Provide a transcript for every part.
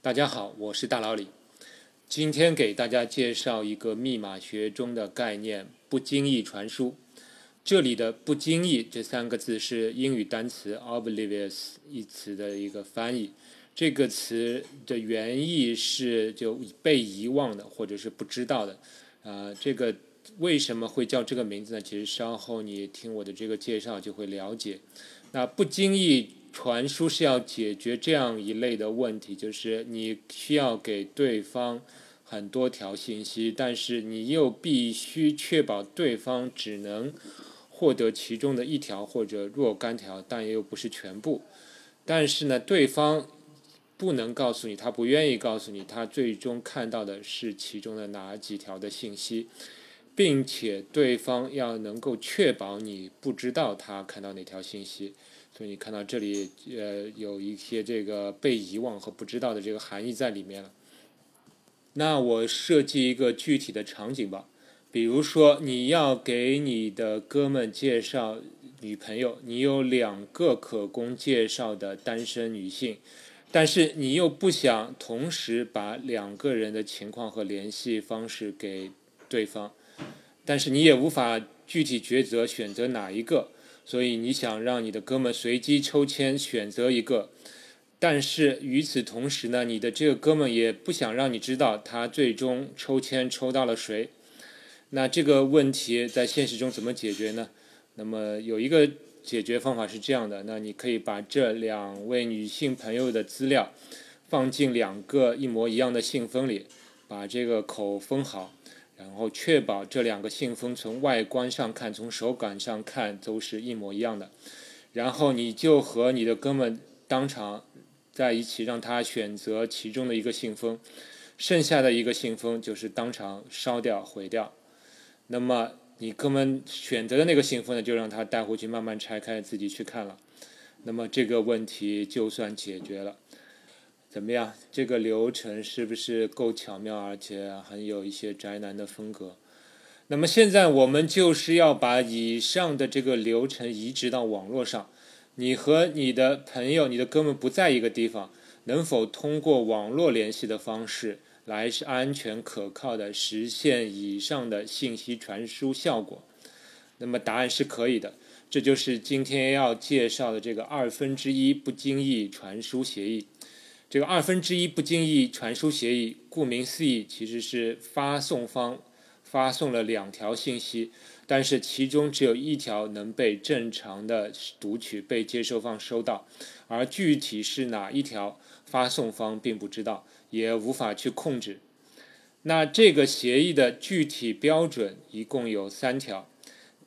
大家好，我是大老李。今天给大家介绍一个密码学中的概念——不经意传输。这里的“不经意”这三个字是英语单词 “oblivious” 一词的一个翻译。这个词的原意是就被遗忘的，或者是不知道的。啊，这个为什么会叫这个名字呢？其实稍后你听我的这个介绍就会了解。那不经意。传输是要解决这样一类的问题，就是你需要给对方很多条信息，但是你又必须确保对方只能获得其中的一条或者若干条，但又不是全部。但是呢，对方不能告诉你，他不愿意告诉你，他最终看到的是其中的哪几条的信息，并且对方要能够确保你不知道他看到哪条信息。所以你看到这里，呃，有一些这个被遗忘和不知道的这个含义在里面了。那我设计一个具体的场景吧，比如说你要给你的哥们介绍女朋友，你有两个可供介绍的单身女性，但是你又不想同时把两个人的情况和联系方式给对方，但是你也无法具体抉择选择哪一个。所以你想让你的哥们随机抽签选择一个，但是与此同时呢，你的这个哥们也不想让你知道他最终抽签抽到了谁。那这个问题在现实中怎么解决呢？那么有一个解决方法是这样的：那你可以把这两位女性朋友的资料放进两个一模一样的信封里，把这个口封好。然后确保这两个信封从外观上看、从手感上看都是一模一样的，然后你就和你的哥们当场在一起，让他选择其中的一个信封，剩下的一个信封就是当场烧掉、毁掉。那么你哥们选择的那个信封呢，就让他带回去慢慢拆开，自己去看了。那么这个问题就算解决了。怎么样？这个流程是不是够巧妙，而且很有一些宅男的风格？那么现在我们就是要把以上的这个流程移植到网络上。你和你的朋友、你的哥们不在一个地方，能否通过网络联系的方式来是安全可靠的实现以上的信息传输效果？那么答案是可以的。这就是今天要介绍的这个二分之一不经意传输协议。这个二分之一不经意传输协议，顾名思义，其实是发送方发送了两条信息，但是其中只有一条能被正常的读取，被接收方收到，而具体是哪一条，发送方并不知道，也无法去控制。那这个协议的具体标准一共有三条，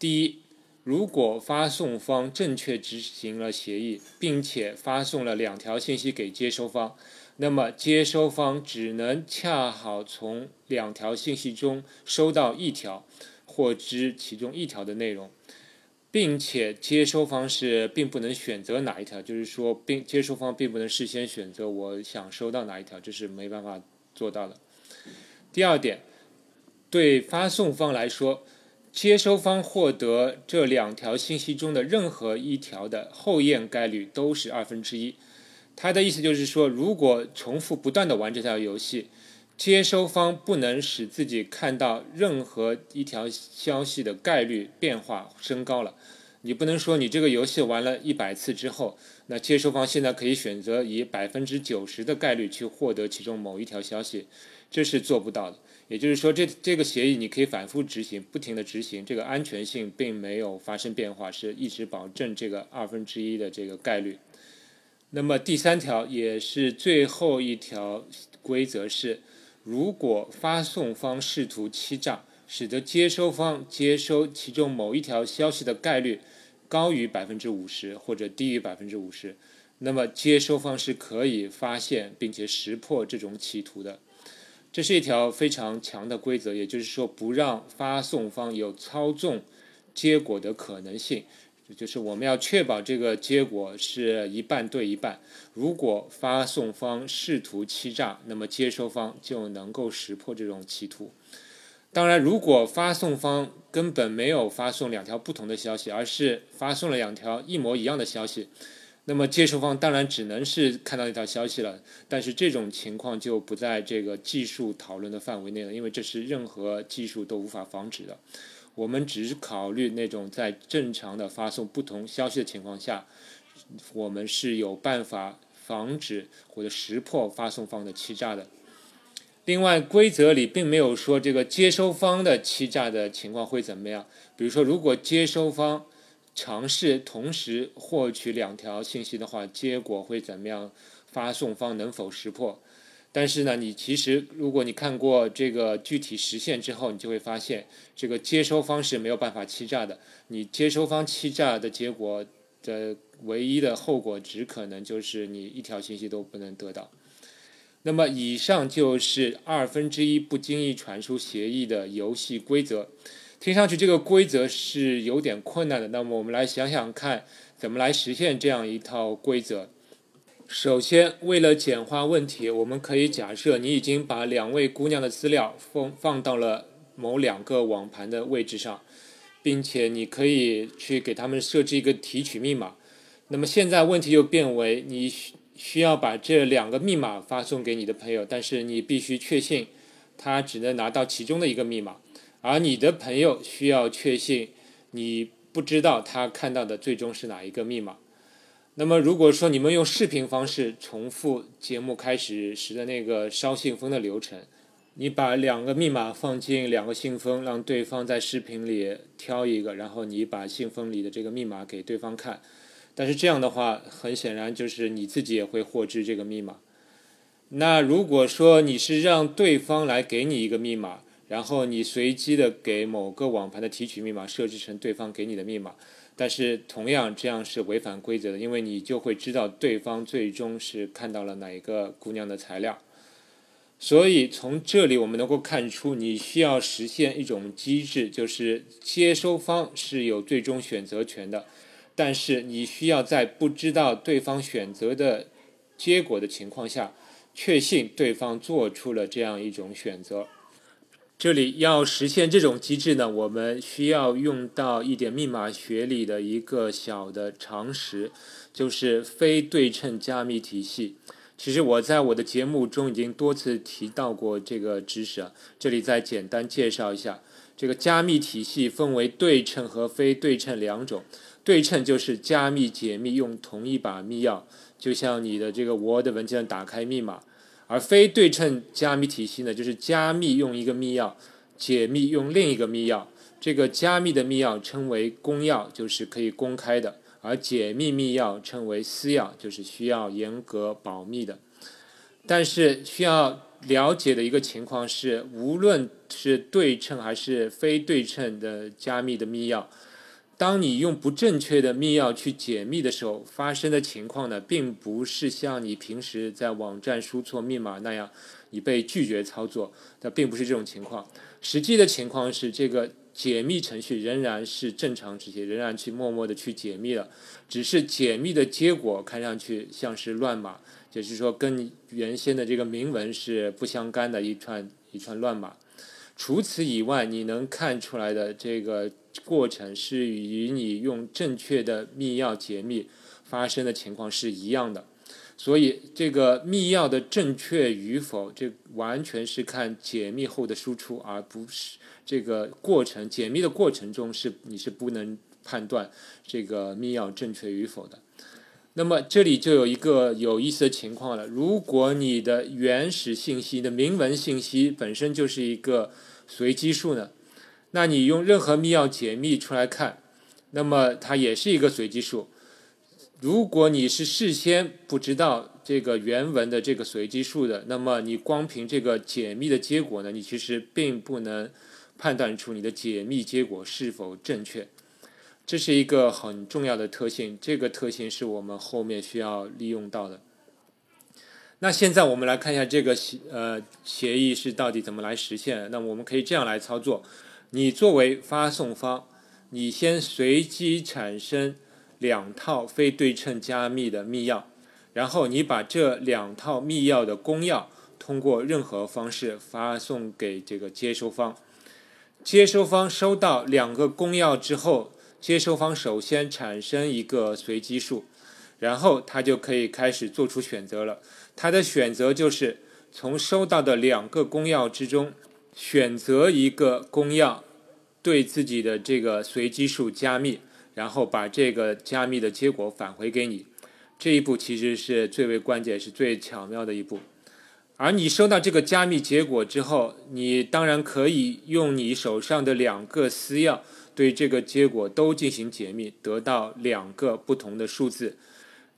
第一。如果发送方正确执行了协议，并且发送了两条信息给接收方，那么接收方只能恰好从两条信息中收到一条，获知其中一条的内容，并且接收方是并不能选择哪一条，就是说，并接收方并不能事先选择我想收到哪一条，这是没办法做到的。第二点，对发送方来说。接收方获得这两条信息中的任何一条的后验概率都是二分之一。他的意思就是说，如果重复不断的玩这条游戏，接收方不能使自己看到任何一条消息的概率变化升高了。你不能说你这个游戏玩了一百次之后，那接收方现在可以选择以百分之九十的概率去获得其中某一条消息，这是做不到的。也就是说，这这个协议你可以反复执行，不停的执行，这个安全性并没有发生变化，是一直保证这个二分之一的这个概率。那么第三条也是最后一条规则是，如果发送方试图欺诈，使得接收方接收其中某一条消息的概率高于百分之五十或者低于百分之五十，那么接收方是可以发现并且识破这种企图的。这是一条非常强的规则，也就是说，不让发送方有操纵结果的可能性。就是我们要确保这个结果是一半对一半。如果发送方试图欺诈，那么接收方就能够识破这种企图。当然，如果发送方根本没有发送两条不同的消息，而是发送了两条一模一样的消息，那么接收方当然只能是看到一条消息了，但是这种情况就不在这个技术讨论的范围内了，因为这是任何技术都无法防止的。我们只是考虑那种在正常的发送不同消息的情况下，我们是有办法防止或者识破发送方的欺诈的。另外，规则里并没有说这个接收方的欺诈的情况会怎么样。比如说，如果接收方尝试同时获取两条信息的话，结果会怎么样？发送方能否识破？但是呢，你其实如果你看过这个具体实现之后，你就会发现，这个接收方是没有办法欺诈的。你接收方欺诈的结果的唯一的后果，只可能就是你一条信息都不能得到。那么，以上就是二分之一不经意传输协议的游戏规则。听上去这个规则是有点困难的。那么，我们来想想看，怎么来实现这样一套规则。首先，为了简化问题，我们可以假设你已经把两位姑娘的资料放放到了某两个网盘的位置上，并且你可以去给他们设置一个提取密码。那么，现在问题又变为你。需要把这两个密码发送给你的朋友，但是你必须确信他只能拿到其中的一个密码，而你的朋友需要确信你不知道他看到的最终是哪一个密码。那么，如果说你们用视频方式重复节目开始时的那个烧信封的流程，你把两个密码放进两个信封，让对方在视频里挑一个，然后你把信封里的这个密码给对方看。但是这样的话，很显然就是你自己也会获知这个密码。那如果说你是让对方来给你一个密码，然后你随机的给某个网盘的提取密码设置成对方给你的密码，但是同样这样是违反规则的，因为你就会知道对方最终是看到了哪一个姑娘的材料。所以从这里我们能够看出，你需要实现一种机制，就是接收方是有最终选择权的。但是你需要在不知道对方选择的结果的情况下，确信对方做出了这样一种选择。这里要实现这种机制呢，我们需要用到一点密码学里的一个小的常识，就是非对称加密体系。其实我在我的节目中已经多次提到过这个知识，这里再简单介绍一下。这个加密体系分为对称和非对称两种。对称就是加密解密用同一把密钥，就像你的这个 Word 文件打开密码；而非对称加密体系呢，就是加密用一个密钥，解密用另一个密钥。这个加密的密钥称为公钥，就是可以公开的；而解密密钥称为私钥，就是需要严格保密的。但是需要了解的一个情况是，无论是对称还是非对称的加密的密钥。当你用不正确的密钥去解密的时候，发生的情况呢，并不是像你平时在网站输错密码那样，你被拒绝操作，那并不是这种情况。实际的情况是，这个解密程序仍然是正常执行，仍然去默默的去解密了，只是解密的结果看上去像是乱码，就是说跟原先的这个明文是不相干的一串一串乱码。除此以外，你能看出来的这个。过程是与你用正确的密钥解密发生的情况是一样的，所以这个密钥的正确与否，这完全是看解密后的输出，而不是这个过程解密的过程中是你是不能判断这个密钥正确与否的。那么这里就有一个有意思的情况了：如果你的原始信息的明文信息本身就是一个随机数呢？那你用任何密钥解密出来看，那么它也是一个随机数。如果你是事先不知道这个原文的这个随机数的，那么你光凭这个解密的结果呢，你其实并不能判断出你的解密结果是否正确。这是一个很重要的特性，这个特性是我们后面需要利用到的。那现在我们来看一下这个协呃协议是到底怎么来实现。那我们可以这样来操作。你作为发送方，你先随机产生两套非对称加密的密钥，然后你把这两套密钥的公钥通过任何方式发送给这个接收方。接收方收到两个公钥之后，接收方首先产生一个随机数，然后他就可以开始做出选择了。他的选择就是从收到的两个公钥之中选择一个公钥，对自己的这个随机数加密，然后把这个加密的结果返回给你。这一步其实是最为关键、是最巧妙的一步。而你收到这个加密结果之后，你当然可以用你手上的两个私钥对这个结果都进行解密，得到两个不同的数字。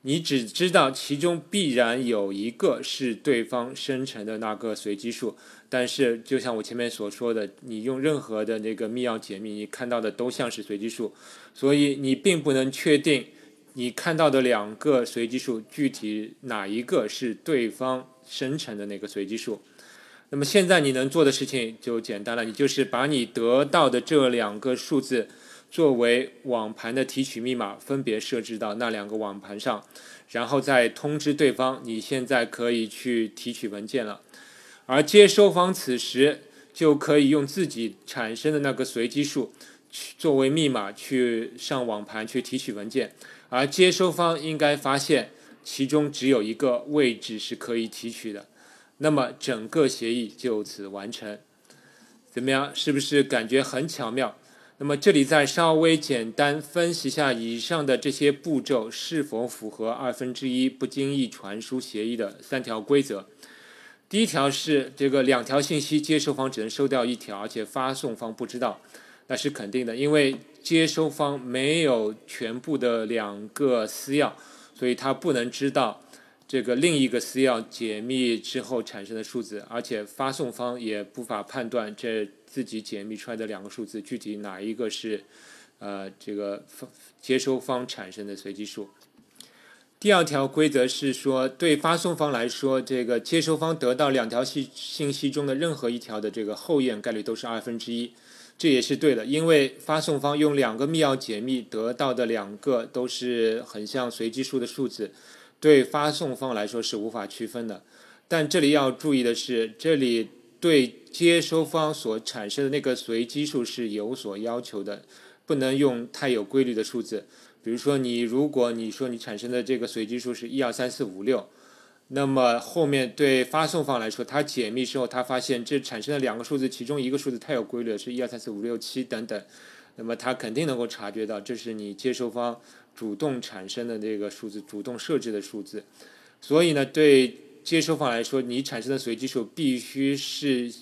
你只知道其中必然有一个是对方生成的那个随机数，但是就像我前面所说的，你用任何的那个密钥解密，你看到的都像是随机数，所以你并不能确定你看到的两个随机数具体哪一个是对方。生成的那个随机数，那么现在你能做的事情就简单了，你就是把你得到的这两个数字作为网盘的提取密码，分别设置到那两个网盘上，然后再通知对方，你现在可以去提取文件了。而接收方此时就可以用自己产生的那个随机数去作为密码去上网盘去提取文件，而接收方应该发现。其中只有一个位置是可以提取的，那么整个协议就此完成。怎么样？是不是感觉很巧妙？那么这里再稍微简单分析下以上的这些步骤是否符合二分之一不经意传输协议的三条规则。第一条是这个两条信息接收方只能收掉一条，而且发送方不知道，那是肯定的，因为接收方没有全部的两个私钥。所以他不能知道这个另一个私钥解密之后产生的数字，而且发送方也无法判断这自己解密出来的两个数字具体哪一个是呃这个接收方产生的随机数。第二条规则是说，对发送方来说，这个接收方得到两条信信息中的任何一条的这个后验概率都是二分之一。这也是对的，因为发送方用两个密钥解密得到的两个都是很像随机数的数字，对发送方来说是无法区分的。但这里要注意的是，这里对接收方所产生的那个随机数是有所要求的，不能用太有规律的数字。比如说，你如果你说你产生的这个随机数是一二三四五六。那么后面对发送方来说，他解密之后，他发现这产生的两个数字，其中一个数字太有规律，是一二三四五六七等等。那么他肯定能够察觉到，这是你接收方主动产生的这个数字，主动设置的数字。所以呢，对接收方来说，你产生的随机数必须是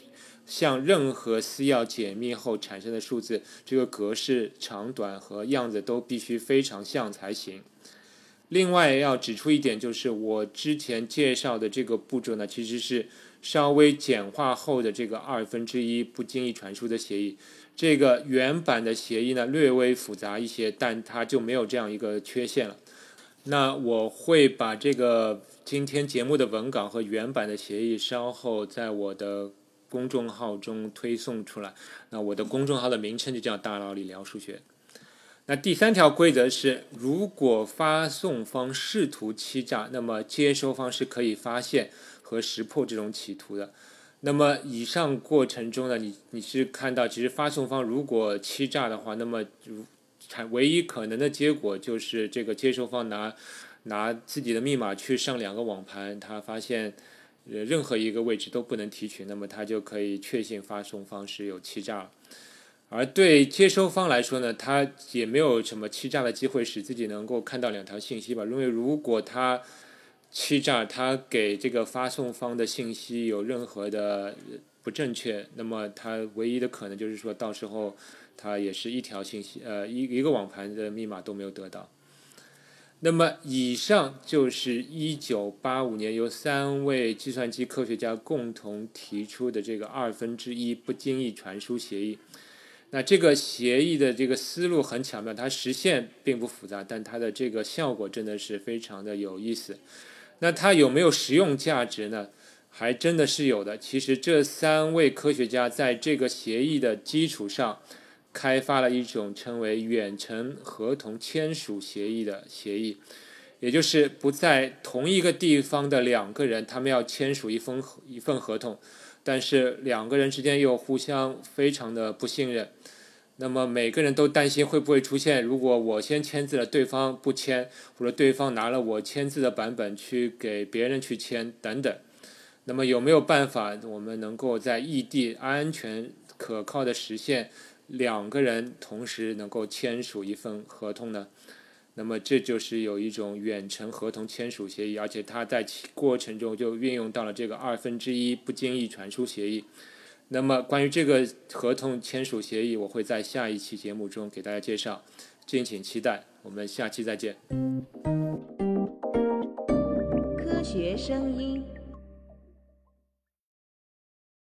像任何私钥解密后产生的数字，这个格式长短和样子都必须非常像才行。另外要指出一点，就是我之前介绍的这个步骤呢，其实是稍微简化后的这个二分之一不经意传输的协议。这个原版的协议呢略微复杂一些，但它就没有这样一个缺陷了。那我会把这个今天节目的文稿和原版的协议稍后在我的公众号中推送出来。那我的公众号的名称就叫“大佬李聊数学”。那第三条规则是，如果发送方试图欺诈，那么接收方是可以发现和识破这种企图的。那么以上过程中呢，你你是看到，其实发送方如果欺诈的话，那么如产唯一可能的结果就是这个接收方拿拿自己的密码去上两个网盘，他发现呃任何一个位置都不能提取，那么他就可以确信发送方是有欺诈。而对接收方来说呢，他也没有什么欺诈的机会，使自己能够看到两条信息吧。因为如果他欺诈，他给这个发送方的信息有任何的不正确，那么它唯一的可能就是说到时候它也是一条信息，呃，一一个网盘的密码都没有得到。那么以上就是一九八五年由三位计算机科学家共同提出的这个二分之一不经意传输协议。那这个协议的这个思路很巧妙，它实现并不复杂，但它的这个效果真的是非常的有意思。那它有没有实用价值呢？还真的是有的。其实这三位科学家在这个协议的基础上，开发了一种称为远程合同签署协议的协议，也就是不在同一个地方的两个人，他们要签署一封一份合同。但是两个人之间又互相非常的不信任，那么每个人都担心会不会出现，如果我先签字了，对方不签，或者对方拿了我签字的版本去给别人去签等等。那么有没有办法，我们能够在异地安全可靠的实现两个人同时能够签署一份合同呢？那么这就是有一种远程合同签署协议，而且它在过程中就运用到了这个二分之一不经意传输协议。那么，关于这个合同签署协议，我会在下一期节目中给大家介绍，敬请期待。我们下期再见。科学声音。